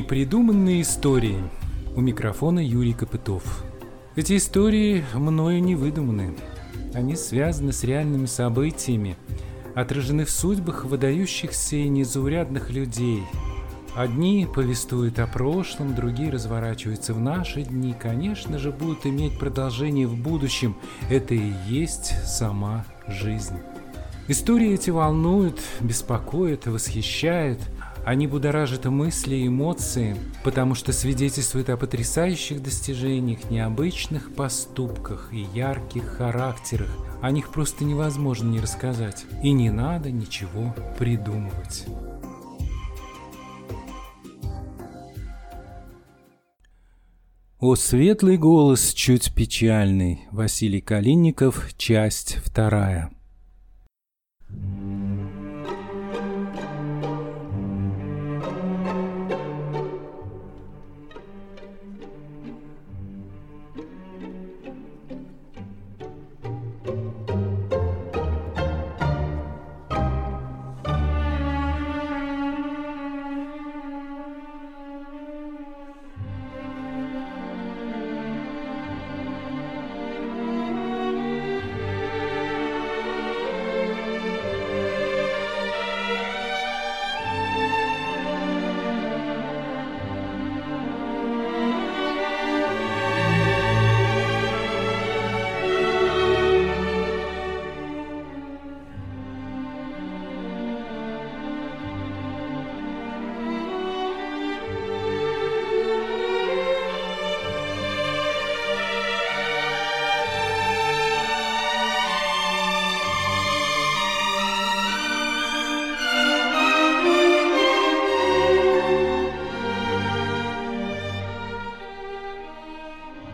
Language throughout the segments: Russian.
Непридуманные истории. У микрофона Юрий Копытов. Эти истории мною не выдуманы. Они связаны с реальными событиями, отражены в судьбах выдающихся и незаурядных людей. Одни повествуют о прошлом, другие разворачиваются в наши дни, конечно же, будут иметь продолжение в будущем. Это и есть сама жизнь. Истории эти волнуют, беспокоят, восхищают – они будоражат мысли эмоции, потому что свидетельствуют о потрясающих достижениях, необычных поступках и ярких характерах. О них просто невозможно не рассказать. И не надо ничего придумывать. О светлый голос, чуть печальный. Василий Калинников, часть вторая.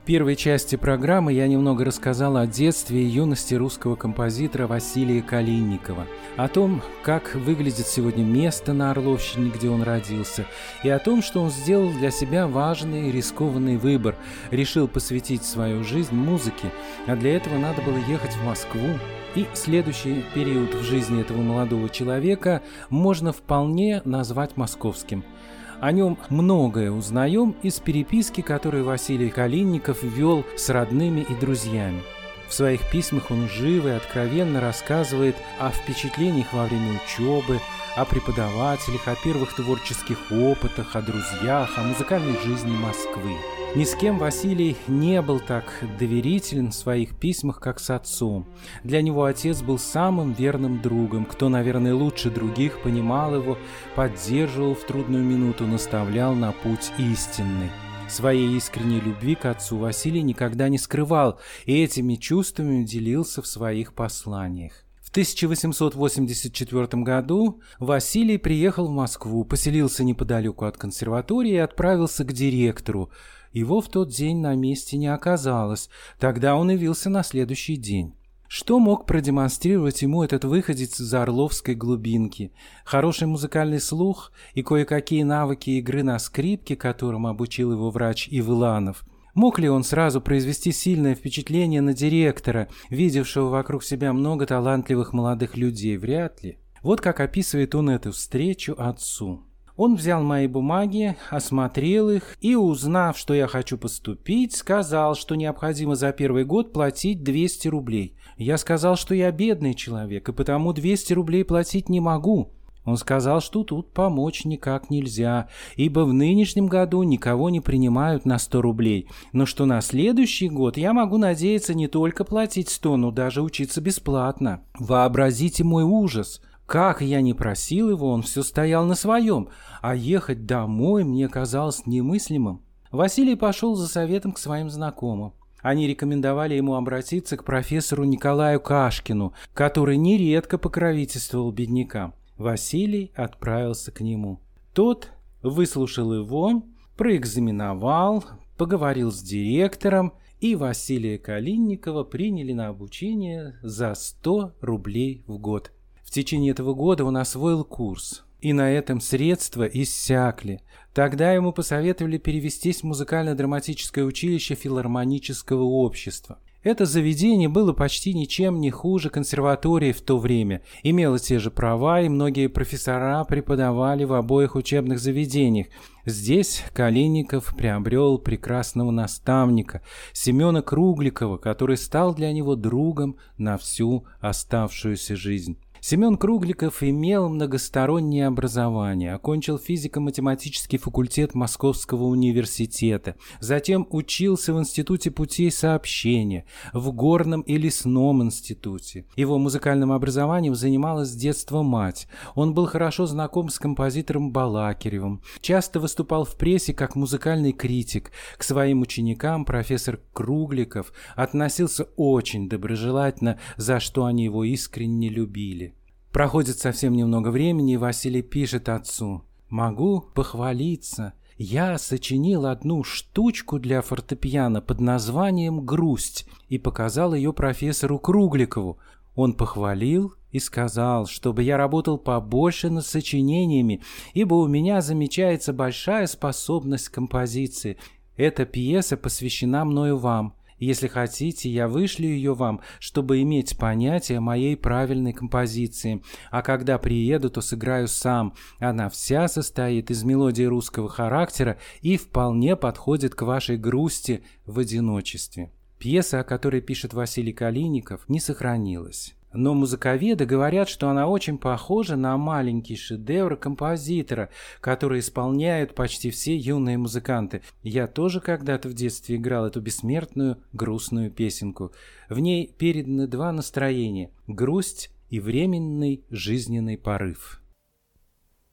Первой части программы я немного рассказал о детстве и юности русского композитора Василия Калинникова, о том, как выглядит сегодня место на Орловщине, где он родился, и о том, что он сделал для себя важный и рискованный выбор, решил посвятить свою жизнь музыке, а для этого надо было ехать в Москву, и следующий период в жизни этого молодого человека можно вполне назвать московским – о нем многое узнаем из переписки, которую Василий Калинников вел с родными и друзьями. В своих письмах он живо и откровенно рассказывает о впечатлениях во время учебы, о преподавателях, о первых творческих опытах, о друзьях, о музыкальной жизни Москвы. Ни с кем Василий не был так доверителен в своих письмах, как с отцом. Для него отец был самым верным другом, кто, наверное, лучше других понимал его, поддерживал в трудную минуту, наставлял на путь истинный. Своей искренней любви к отцу Василий никогда не скрывал и этими чувствами делился в своих посланиях. В 1884 году Василий приехал в Москву, поселился неподалеку от консерватории и отправился к директору, его в тот день на месте не оказалось, тогда он явился на следующий день. Что мог продемонстрировать ему этот выходец из Орловской глубинки? Хороший музыкальный слух и кое-какие навыки игры на скрипке, которым обучил его врач Ивыланов. Мог ли он сразу произвести сильное впечатление на директора, видевшего вокруг себя много талантливых молодых людей? Вряд ли. Вот как описывает он эту встречу отцу. Он взял мои бумаги, осмотрел их и, узнав, что я хочу поступить, сказал, что необходимо за первый год платить 200 рублей. Я сказал, что я бедный человек, и потому 200 рублей платить не могу. Он сказал, что тут помочь никак нельзя, ибо в нынешнем году никого не принимают на 100 рублей, но что на следующий год я могу надеяться не только платить 100, но даже учиться бесплатно. Вообразите мой ужас. Как я не просил его, он все стоял на своем, а ехать домой мне казалось немыслимым. Василий пошел за советом к своим знакомым. Они рекомендовали ему обратиться к профессору Николаю Кашкину, который нередко покровительствовал беднякам. Василий отправился к нему. Тот выслушал его, проэкзаменовал, поговорил с директором, и Василия Калинникова приняли на обучение за 100 рублей в год. В течение этого года он освоил курс, и на этом средства иссякли. Тогда ему посоветовали перевестись в музыкально-драматическое училище филармонического общества. Это заведение было почти ничем не хуже консерватории в то время, имело те же права, и многие профессора преподавали в обоих учебных заведениях. Здесь Калиников приобрел прекрасного наставника, Семена Кругликова, который стал для него другом на всю оставшуюся жизнь. Семен Кругликов имел многостороннее образование, окончил физико-математический факультет Московского университета, затем учился в Институте путей сообщения, в Горном и Лесном институте. Его музыкальным образованием занималась с детства мать. Он был хорошо знаком с композитором Балакиревым, часто выступал в прессе как музыкальный критик. К своим ученикам профессор Кругликов относился очень доброжелательно, за что они его искренне любили. Проходит совсем немного времени, и Василий пишет отцу. «Могу похвалиться. Я сочинил одну штучку для фортепиано под названием «Грусть» и показал ее профессору Кругликову. Он похвалил и сказал, чтобы я работал побольше над сочинениями, ибо у меня замечается большая способность к композиции. Эта пьеса посвящена мною вам. Если хотите, я вышлю ее вам, чтобы иметь понятие моей правильной композиции. А когда приеду, то сыграю сам. Она вся состоит из мелодии русского характера и вполне подходит к вашей грусти в одиночестве. Пьеса, о которой пишет Василий Калиников, не сохранилась. Но музыковеды говорят, что она очень похожа на маленький шедевр композитора, который исполняют почти все юные музыканты. Я тоже когда-то в детстве играл эту бессмертную грустную песенку. В ней переданы два настроения – грусть и временный жизненный порыв.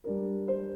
Thank you.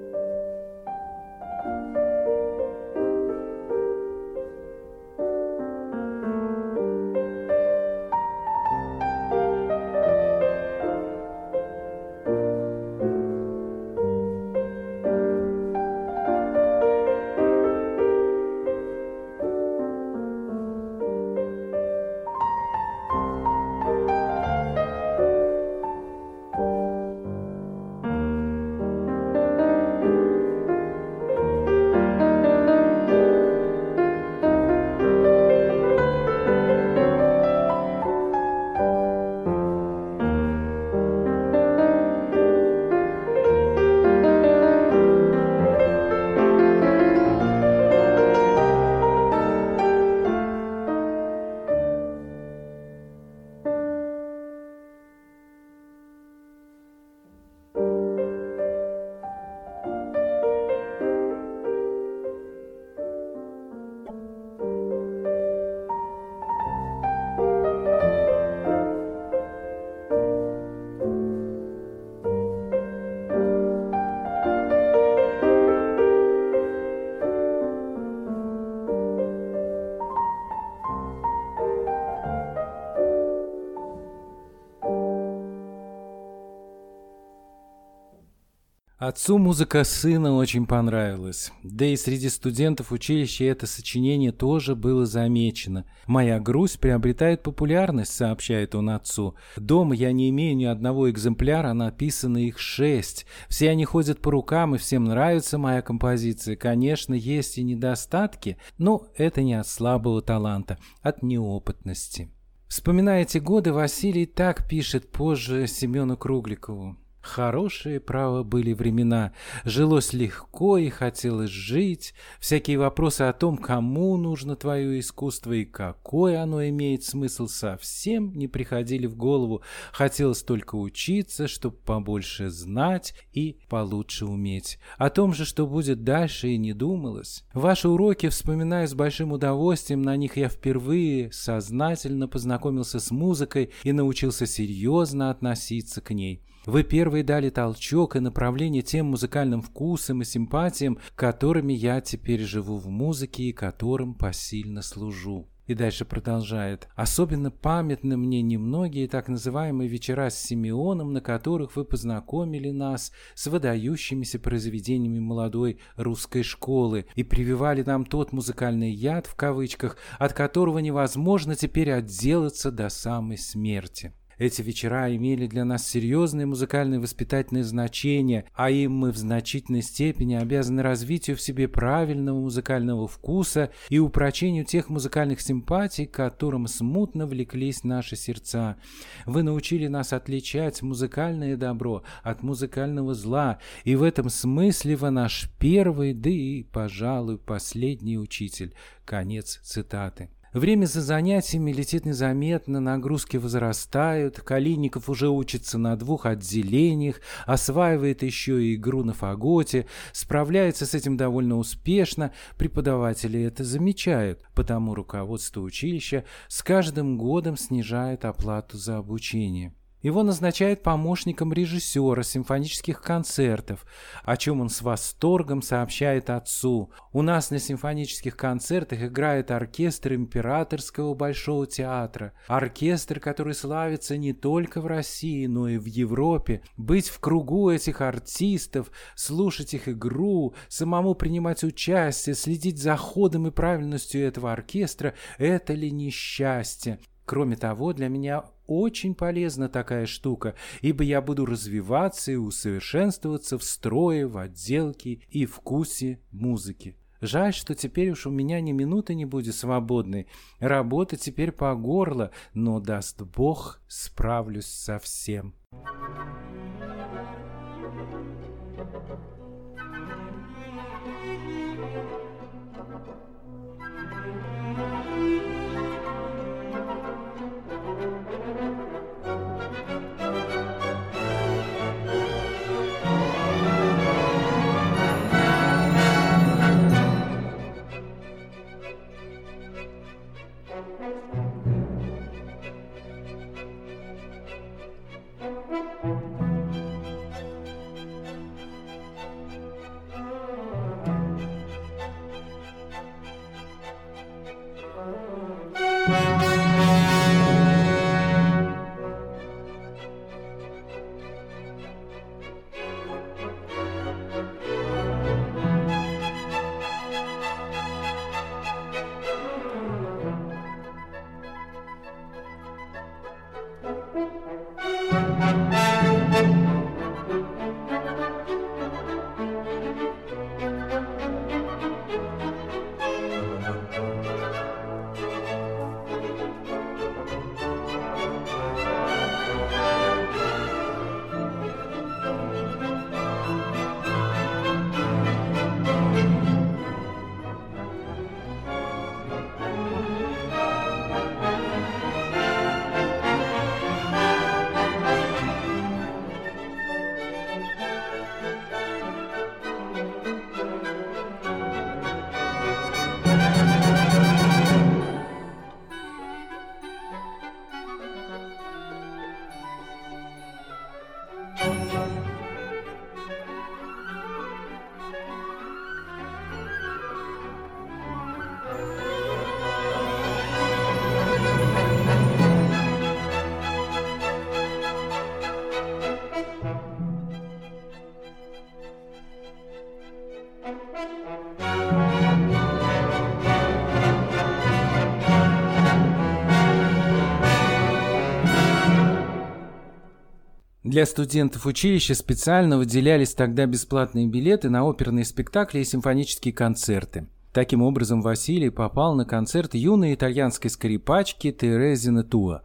Отцу музыка сына очень понравилась. Да и среди студентов училища это сочинение тоже было замечено. «Моя грусть приобретает популярность», — сообщает он отцу. «Дома я не имею ни одного экземпляра, написано их шесть. Все они ходят по рукам, и всем нравится моя композиция. Конечно, есть и недостатки, но это не от слабого таланта, от неопытности». Вспоминая эти годы, Василий так пишет позже Семену Кругликову. Хорошие, право, были времена. Жилось легко и хотелось жить. Всякие вопросы о том, кому нужно твое искусство и какой оно имеет смысл, совсем не приходили в голову. Хотелось только учиться, чтобы побольше знать и получше уметь. О том же, что будет дальше, и не думалось. Ваши уроки вспоминаю с большим удовольствием. На них я впервые сознательно познакомился с музыкой и научился серьезно относиться к ней. Вы первые дали толчок и направление тем музыкальным вкусам и симпатиям, которыми я теперь живу в музыке и которым посильно служу. И дальше продолжает. Особенно памятны мне немногие так называемые вечера с Симеоном, на которых вы познакомили нас с выдающимися произведениями молодой русской школы и прививали нам тот музыкальный яд, в кавычках, от которого невозможно теперь отделаться до самой смерти. Эти вечера имели для нас серьезное музыкальное воспитательное значение, а им мы в значительной степени обязаны развитию в себе правильного музыкального вкуса и упрочению тех музыкальных симпатий, к которым смутно влеклись наши сердца. Вы научили нас отличать музыкальное добро от музыкального зла, и в этом смысле вы наш первый, да и, пожалуй, последний учитель. Конец цитаты. Время за занятиями летит незаметно, нагрузки возрастают, Калиников уже учится на двух отделениях, осваивает еще и игру на фаготе, справляется с этим довольно успешно, преподаватели это замечают, потому руководство училища с каждым годом снижает оплату за обучение. Его назначают помощником режиссера симфонических концертов, о чем он с восторгом сообщает отцу. У нас на симфонических концертах играет оркестр Императорского Большого театра. Оркестр, который славится не только в России, но и в Европе. Быть в кругу этих артистов, слушать их игру, самому принимать участие, следить за ходом и правильностью этого оркестра – это ли несчастье? Кроме того, для меня очень полезна такая штука, ибо я буду развиваться и усовершенствоваться в строе, в отделке и вкусе музыки. Жаль, что теперь уж у меня ни минуты не будет свободной. Работа теперь по горло, но, даст Бог, справлюсь со всем. Для студентов училища специально выделялись тогда бесплатные билеты на оперные спектакли и симфонические концерты. Таким образом, Василий попал на концерт юной итальянской скрипачки Терезины Туа.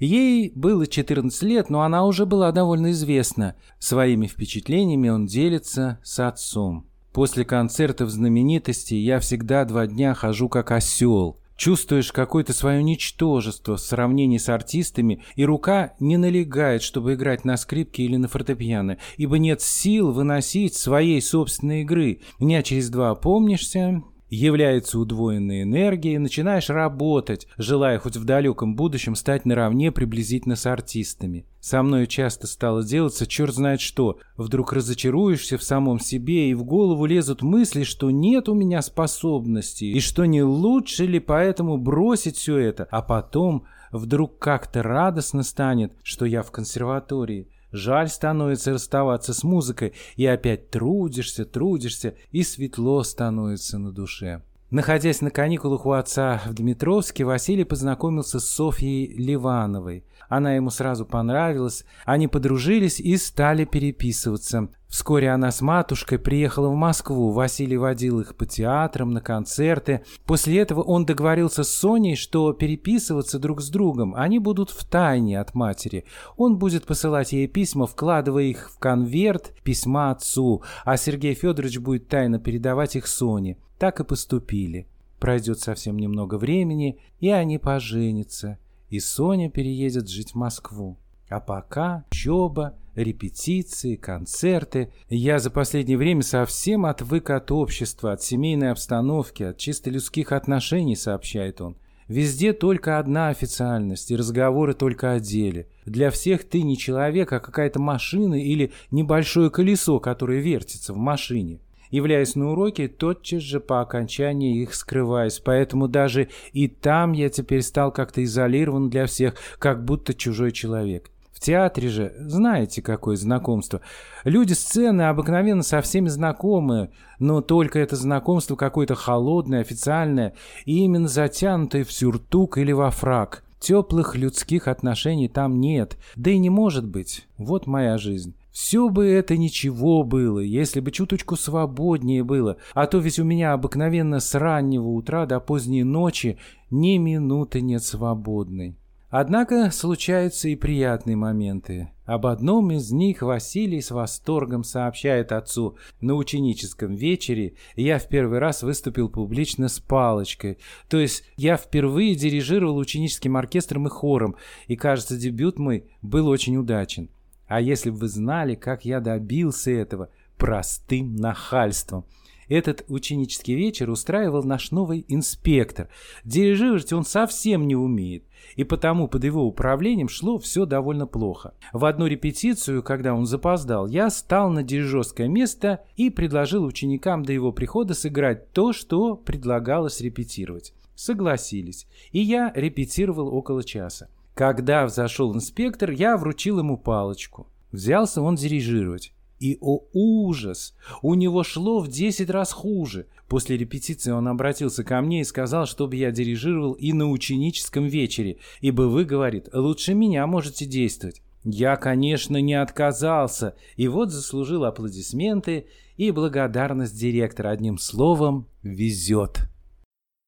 Ей было 14 лет, но она уже была довольно известна. Своими впечатлениями он делится с отцом. После концертов знаменитостей я всегда два дня хожу как осел. Чувствуешь какое-то свое ничтожество в сравнении с артистами, и рука не налегает, чтобы играть на скрипке или на фортепиано, ибо нет сил выносить своей собственной игры. Дня через два опомнишься, Является удвоенная энергия, и начинаешь работать, желая хоть в далеком будущем стать наравне приблизительно с артистами. Со мной часто стало делаться черт знает что. Вдруг разочаруешься в самом себе, и в голову лезут мысли, что нет у меня способностей, и что не лучше ли поэтому бросить все это, а потом вдруг как-то радостно станет, что я в консерватории. Жаль становится расставаться с музыкой, и опять трудишься, трудишься, и светло становится на душе. Находясь на каникулах у отца в Дмитровске, Василий познакомился с Софьей Ливановой. Она ему сразу понравилась, они подружились и стали переписываться. Вскоре она с матушкой приехала в Москву, Василий водил их по театрам, на концерты. После этого он договорился с Соней, что переписываться друг с другом они будут в тайне от матери. Он будет посылать ей письма, вкладывая их в конверт письма отцу, а Сергей Федорович будет тайно передавать их Соне. Так и поступили. Пройдет совсем немного времени, и они поженятся, и Соня переедет жить в Москву. А пока учеба, репетиции, концерты. Я за последнее время совсем отвык от общества, от семейной обстановки, от чисто людских отношений, сообщает он. Везде только одна официальность и разговоры только о деле. Для всех ты не человек, а какая-то машина или небольшое колесо, которое вертится в машине. Являясь на уроки, тотчас же по окончании их скрываюсь, поэтому даже и там я теперь стал как-то изолирован для всех, как будто чужой человек. В театре же, знаете, какое знакомство. Люди сцены обыкновенно со всеми знакомы, но только это знакомство какое-то холодное, официальное и именно затянутое в сюртук или во фраг. Теплых людских отношений там нет, да и не может быть. Вот моя жизнь. Все бы это ничего было, если бы чуточку свободнее было, а то ведь у меня обыкновенно с раннего утра до поздней ночи ни минуты нет свободной. Однако случаются и приятные моменты. Об одном из них Василий с восторгом сообщает отцу. На ученическом вечере я в первый раз выступил публично с палочкой. То есть я впервые дирижировал ученическим оркестром и хором, и, кажется, дебют мой был очень удачен. А если бы вы знали, как я добился этого простым нахальством. Этот ученический вечер устраивал наш новый инспектор. Дирижировать он совсем не умеет, и потому под его управлением шло все довольно плохо. В одну репетицию, когда он запоздал, я стал на дирижерское место и предложил ученикам до его прихода сыграть то, что предлагалось репетировать. Согласились, и я репетировал около часа. Когда взошел инспектор, я вручил ему палочку. Взялся он дирижировать. И, о ужас, у него шло в 10 раз хуже. После репетиции он обратился ко мне и сказал, чтобы я дирижировал и на ученическом вечере, ибо вы, говорит, лучше меня можете действовать. Я, конечно, не отказался, и вот заслужил аплодисменты и благодарность директора. Одним словом, везет.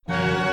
Thank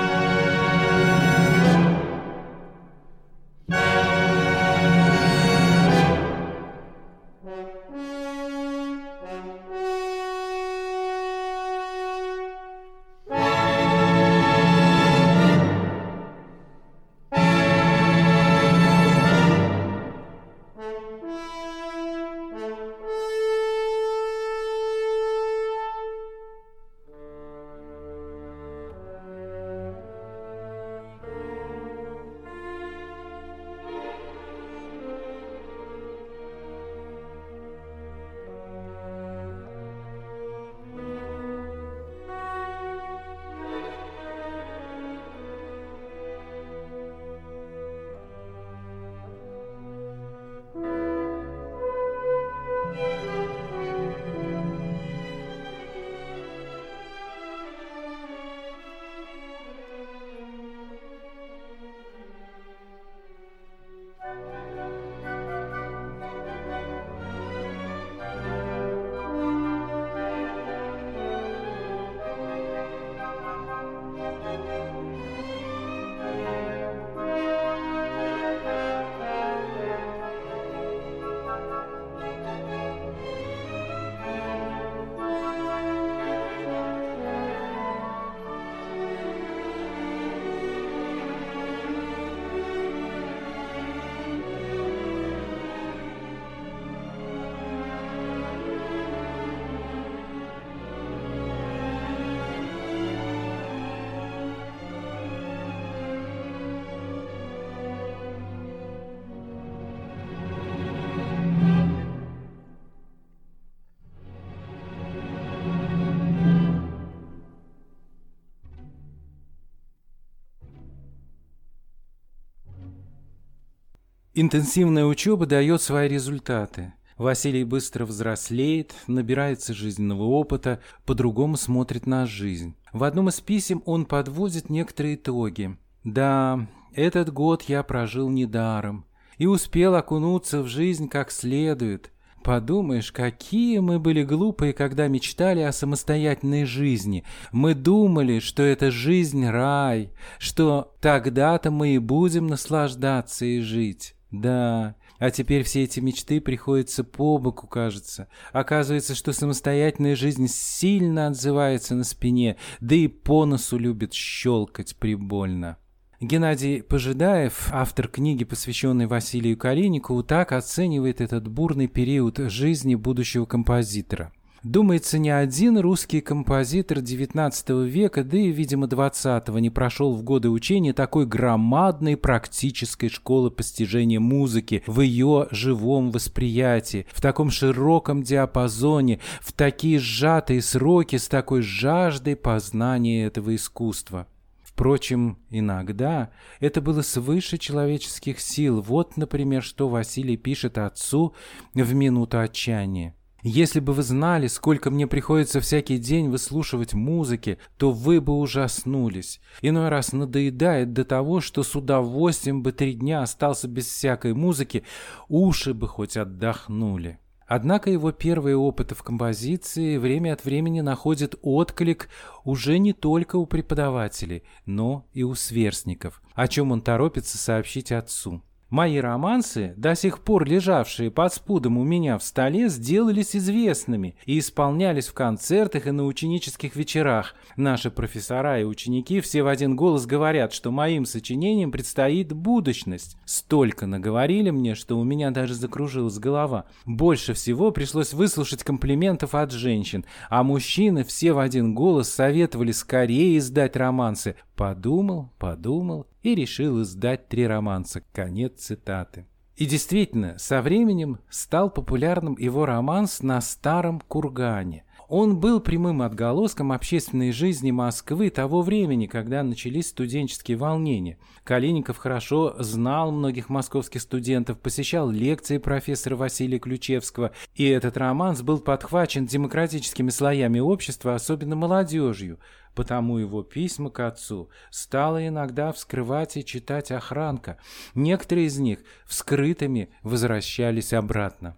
Интенсивная учеба дает свои результаты. Василий быстро взрослеет, набирается жизненного опыта, по-другому смотрит на жизнь. В одном из писем он подводит некоторые итоги. «Да, этот год я прожил недаром и успел окунуться в жизнь как следует. Подумаешь, какие мы были глупые, когда мечтали о самостоятельной жизни. Мы думали, что это жизнь рай, что тогда-то мы и будем наслаждаться и жить. Да, а теперь все эти мечты приходятся по боку, кажется. Оказывается, что самостоятельная жизнь сильно отзывается на спине, да и по носу любит щелкать прибольно. Геннадий Пожидаев, автор книги, посвященной Василию Калиникову, так оценивает этот бурный период жизни будущего композитора. Думается, ни один русский композитор XIX века, да и, видимо, XX не прошел в годы учения такой громадной практической школы постижения музыки в ее живом восприятии, в таком широком диапазоне, в такие сжатые сроки с такой жаждой познания этого искусства. Впрочем, иногда это было свыше человеческих сил. Вот, например, что Василий пишет отцу в минуту отчаяния. Если бы вы знали, сколько мне приходится всякий день выслушивать музыки, то вы бы ужаснулись. Иной раз надоедает до того, что с удовольствием бы три дня остался без всякой музыки, уши бы хоть отдохнули. Однако его первые опыты в композиции время от времени находят отклик уже не только у преподавателей, но и у сверстников, о чем он торопится сообщить отцу. Мои романсы, до сих пор лежавшие под спудом у меня в столе, сделались известными и исполнялись в концертах и на ученических вечерах. Наши профессора и ученики все в один голос говорят, что моим сочинениям предстоит будущность. Столько наговорили мне, что у меня даже закружилась голова. Больше всего пришлось выслушать комплиментов от женщин, а мужчины все в один голос советовали скорее издать романсы. Подумал, подумал и решил издать три романса. Конец цитаты. И действительно, со временем стал популярным его романс «На старом кургане». Он был прямым отголоском общественной жизни Москвы того времени, когда начались студенческие волнения. Калиников хорошо знал многих московских студентов, посещал лекции профессора Василия Ключевского, и этот романс был подхвачен демократическими слоями общества, особенно молодежью. Потому его письма к отцу стала иногда вскрывать и читать охранка. Некоторые из них вскрытыми возвращались обратно.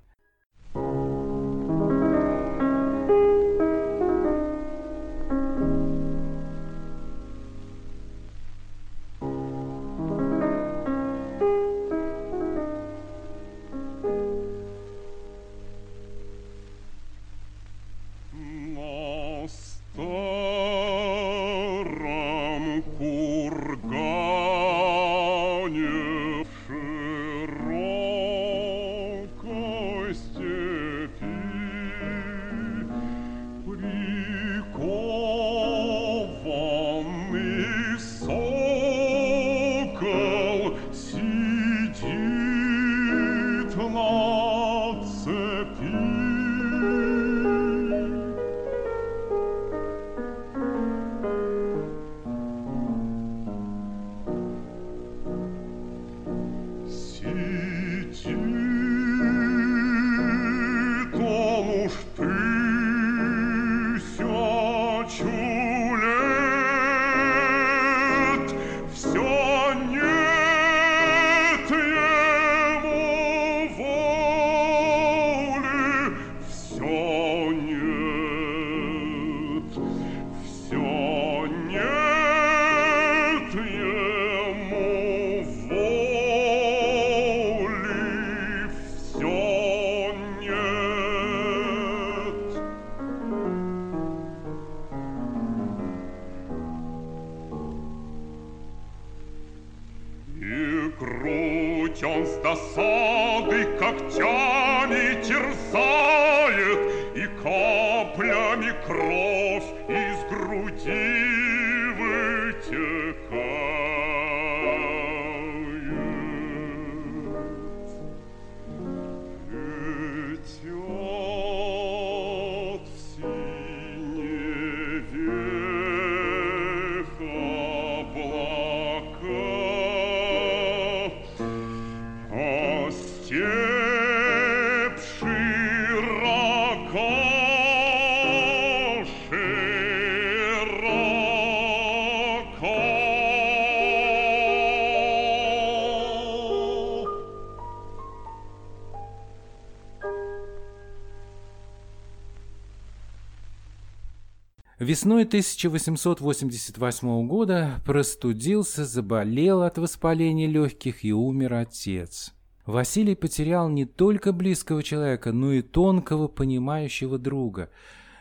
Весной 1888 года простудился, заболел от воспаления легких и умер отец. Василий потерял не только близкого человека, но и тонкого, понимающего друга.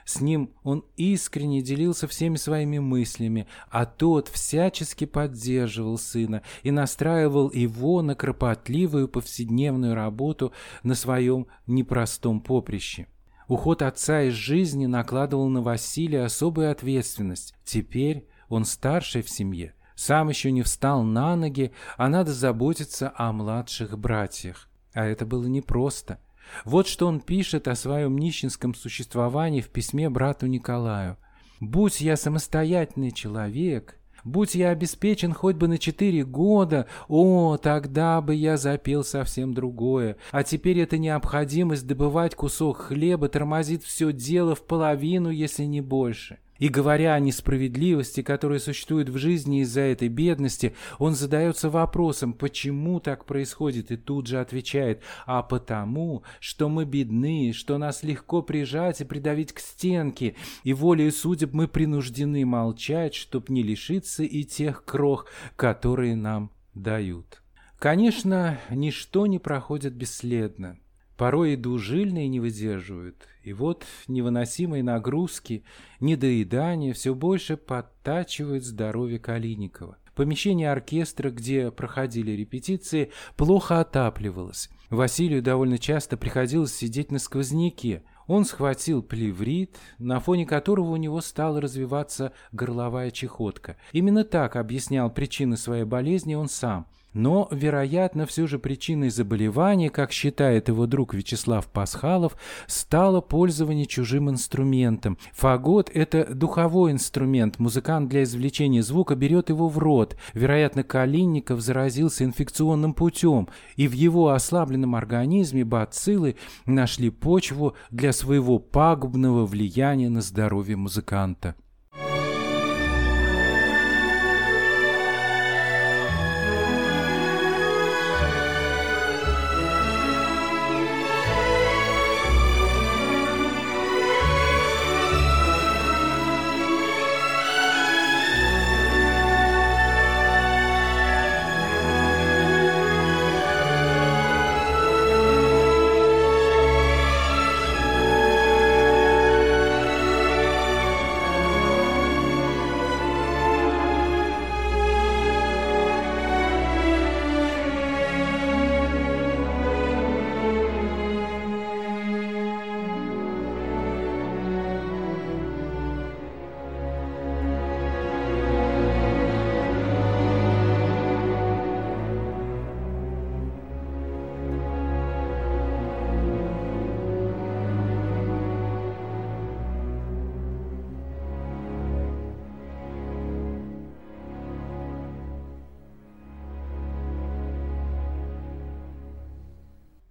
С ним он искренне делился всеми своими мыслями, а тот всячески поддерживал сына и настраивал его на кропотливую повседневную работу на своем непростом поприще. Уход отца из жизни накладывал на Василия особую ответственность. Теперь он старший в семье, сам еще не встал на ноги, а надо заботиться о младших братьях. А это было непросто. Вот что он пишет о своем нищенском существовании в письме брату Николаю. «Будь я самостоятельный человек, Будь я обеспечен хоть бы на четыре года, о, тогда бы я запел совсем другое. А теперь эта необходимость добывать кусок хлеба тормозит все дело в половину, если не больше. И говоря о несправедливости, которая существует в жизни из-за этой бедности, он задается вопросом, почему так происходит, и тут же отвечает, а потому, что мы бедны, что нас легко прижать и придавить к стенке, и волею судеб мы принуждены молчать, чтоб не лишиться и тех крох, которые нам дают. Конечно, ничто не проходит бесследно. Порой и двужильные не выдерживают. И вот невыносимые нагрузки, недоедание все больше подтачивают здоровье Калиникова. Помещение оркестра, где проходили репетиции, плохо отапливалось. Василию довольно часто приходилось сидеть на сквозняке. Он схватил плеврит, на фоне которого у него стала развиваться горловая чехотка. Именно так объяснял причины своей болезни он сам – но, вероятно, все же причиной заболевания, как считает его друг Вячеслав Пасхалов, стало пользование чужим инструментом. Фагот – это духовой инструмент. Музыкант для извлечения звука берет его в рот. Вероятно, Калинников заразился инфекционным путем, и в его ослабленном организме бациллы нашли почву для своего пагубного влияния на здоровье музыканта.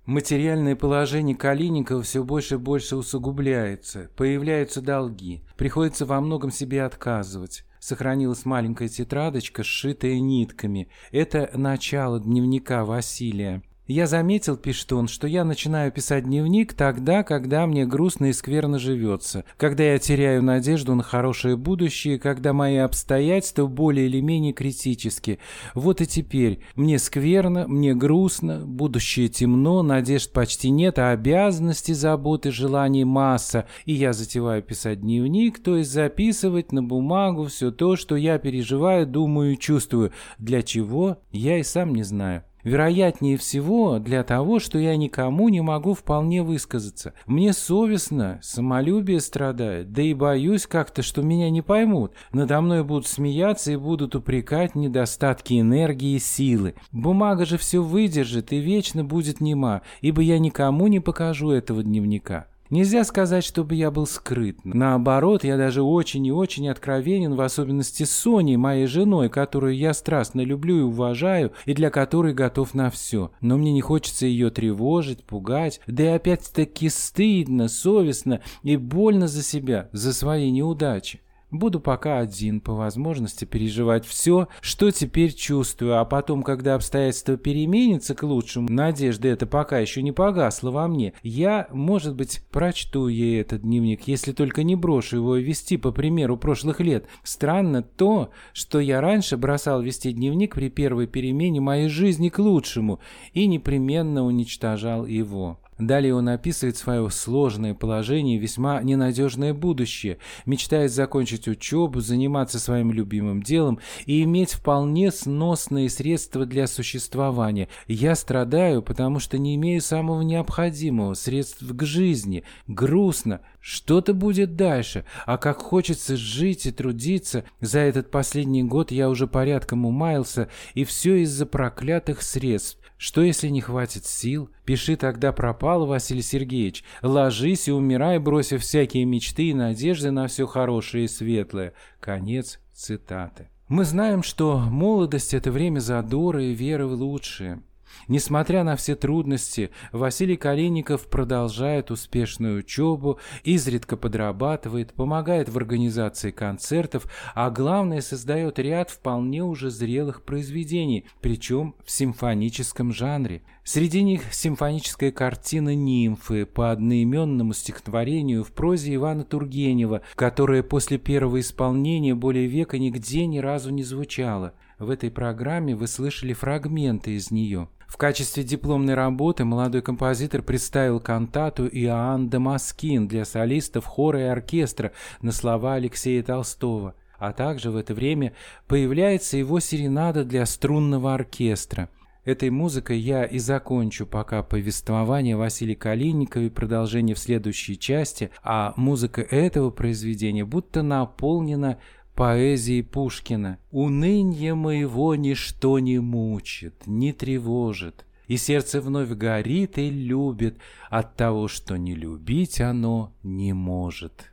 Материальное положение Калиникова все больше и больше усугубляется, появляются долги, приходится во многом себе отказывать. Сохранилась маленькая тетрадочка, сшитая нитками. Это начало дневника Василия. Я заметил, пишет он, что я начинаю писать дневник тогда, когда мне грустно и скверно живется, когда я теряю надежду на хорошее будущее, когда мои обстоятельства более или менее критически. Вот и теперь. Мне скверно, мне грустно, будущее темно, надежд почти нет, а обязанности, заботы, желаний масса. И я затеваю писать дневник, то есть записывать на бумагу все то, что я переживаю, думаю чувствую. Для чего, я и сам не знаю. Вероятнее всего для того, что я никому не могу вполне высказаться. Мне совестно, самолюбие страдает, да и боюсь как-то, что меня не поймут. Надо мной будут смеяться и будут упрекать недостатки энергии и силы. Бумага же все выдержит и вечно будет нема, ибо я никому не покажу этого дневника. Нельзя сказать, чтобы я был скрыт. Наоборот, я даже очень и очень откровенен, в особенности с Соней, моей женой, которую я страстно люблю и уважаю, и для которой готов на все. Но мне не хочется ее тревожить, пугать, да и опять-таки стыдно, совестно и больно за себя, за свои неудачи. Буду пока один, по возможности переживать все, что теперь чувствую, а потом, когда обстоятельства переменятся к лучшему, надежда эта пока еще не погасла во мне, я, может быть, прочту ей этот дневник, если только не брошу его вести по примеру прошлых лет. Странно то, что я раньше бросал вести дневник при первой перемене моей жизни к лучшему и непременно уничтожал его. Далее он описывает свое сложное положение и весьма ненадежное будущее, мечтает закончить учебу, заниматься своим любимым делом и иметь вполне сносные средства для существования. Я страдаю, потому что не имею самого необходимого средств к жизни. Грустно. Что-то будет дальше. А как хочется жить и трудиться, за этот последний год я уже порядком умаялся, и все из-за проклятых средств. Что, если не хватит сил? Пиши тогда пропал, Василий Сергеевич. Ложись и умирай, бросив всякие мечты и надежды на все хорошее и светлое. Конец цитаты. Мы знаем, что молодость – это время задора и веры в лучшее. Несмотря на все трудности, Василий Калиников продолжает успешную учебу, изредка подрабатывает, помогает в организации концертов, а главное создает ряд вполне уже зрелых произведений, причем в симфоническом жанре. Среди них симфоническая картина «Нимфы» по одноименному стихотворению в прозе Ивана Тургенева, которое после первого исполнения более века нигде ни разу не звучало. В этой программе вы слышали фрагменты из нее. В качестве дипломной работы молодой композитор представил кантату «Иоанн Дамаскин» для солистов хора и оркестра на слова Алексея Толстого. А также в это время появляется его серенада для струнного оркестра. Этой музыкой я и закончу пока повествование Василия Калинникова и продолжение в следующей части, а музыка этого произведения будто наполнена поэзии Пушкина. «Унынье моего ничто не мучит, не тревожит, и сердце вновь горит и любит от того, что не любить оно не может».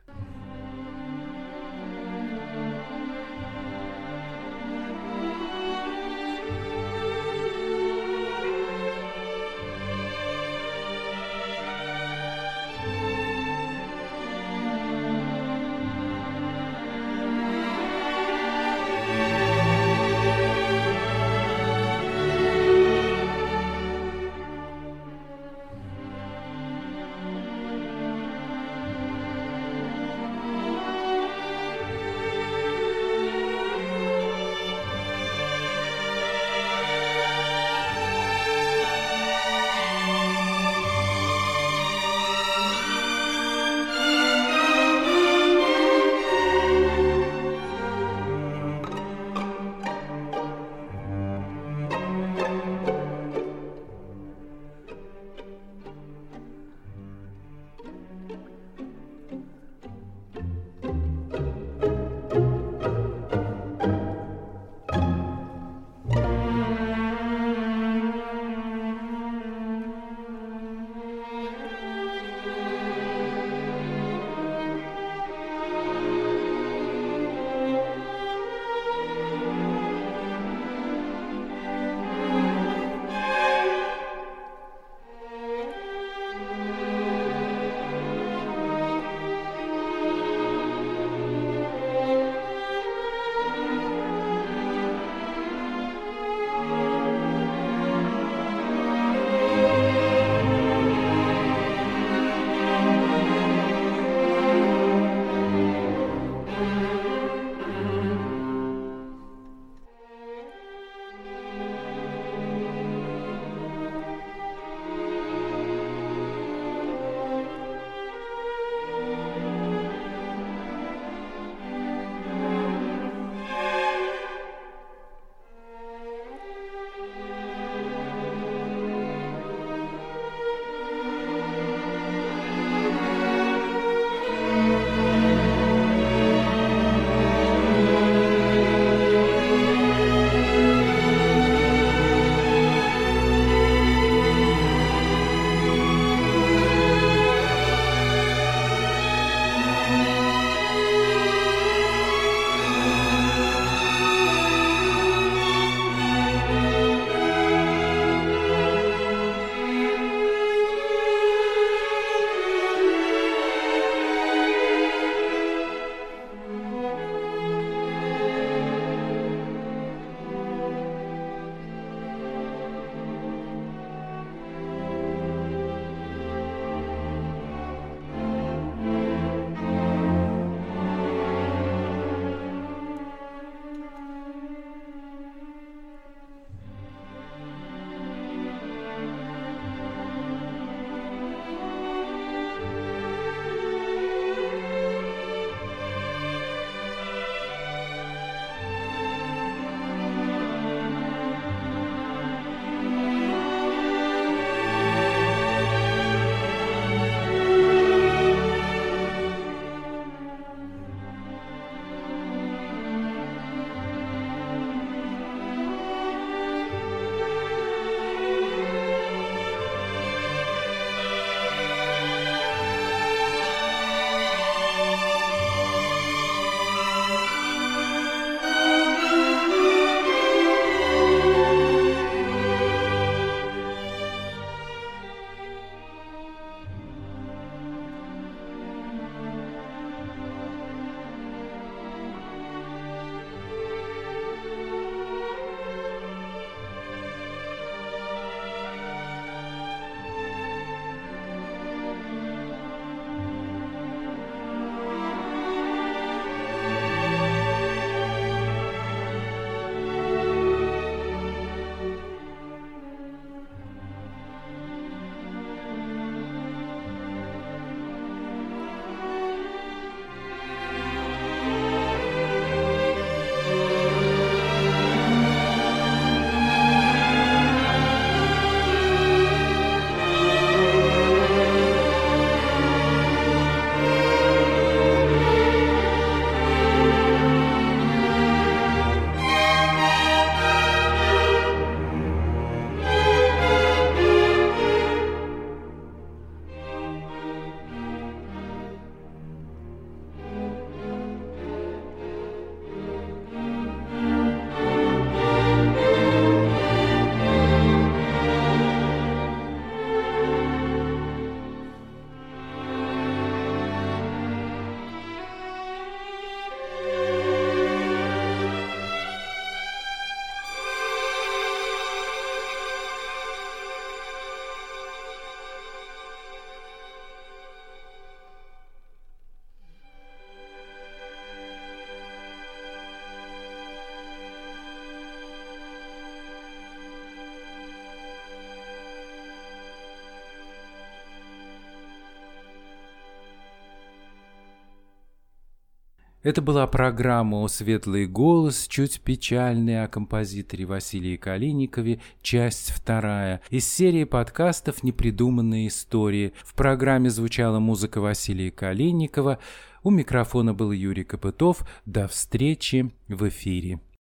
Это была программа «О светлый голос», чуть печальный о композиторе Василии Калиникове, часть вторая, из серии подкастов «Непридуманные истории». В программе звучала музыка Василия Калиникова. У микрофона был Юрий Копытов. До встречи в эфире.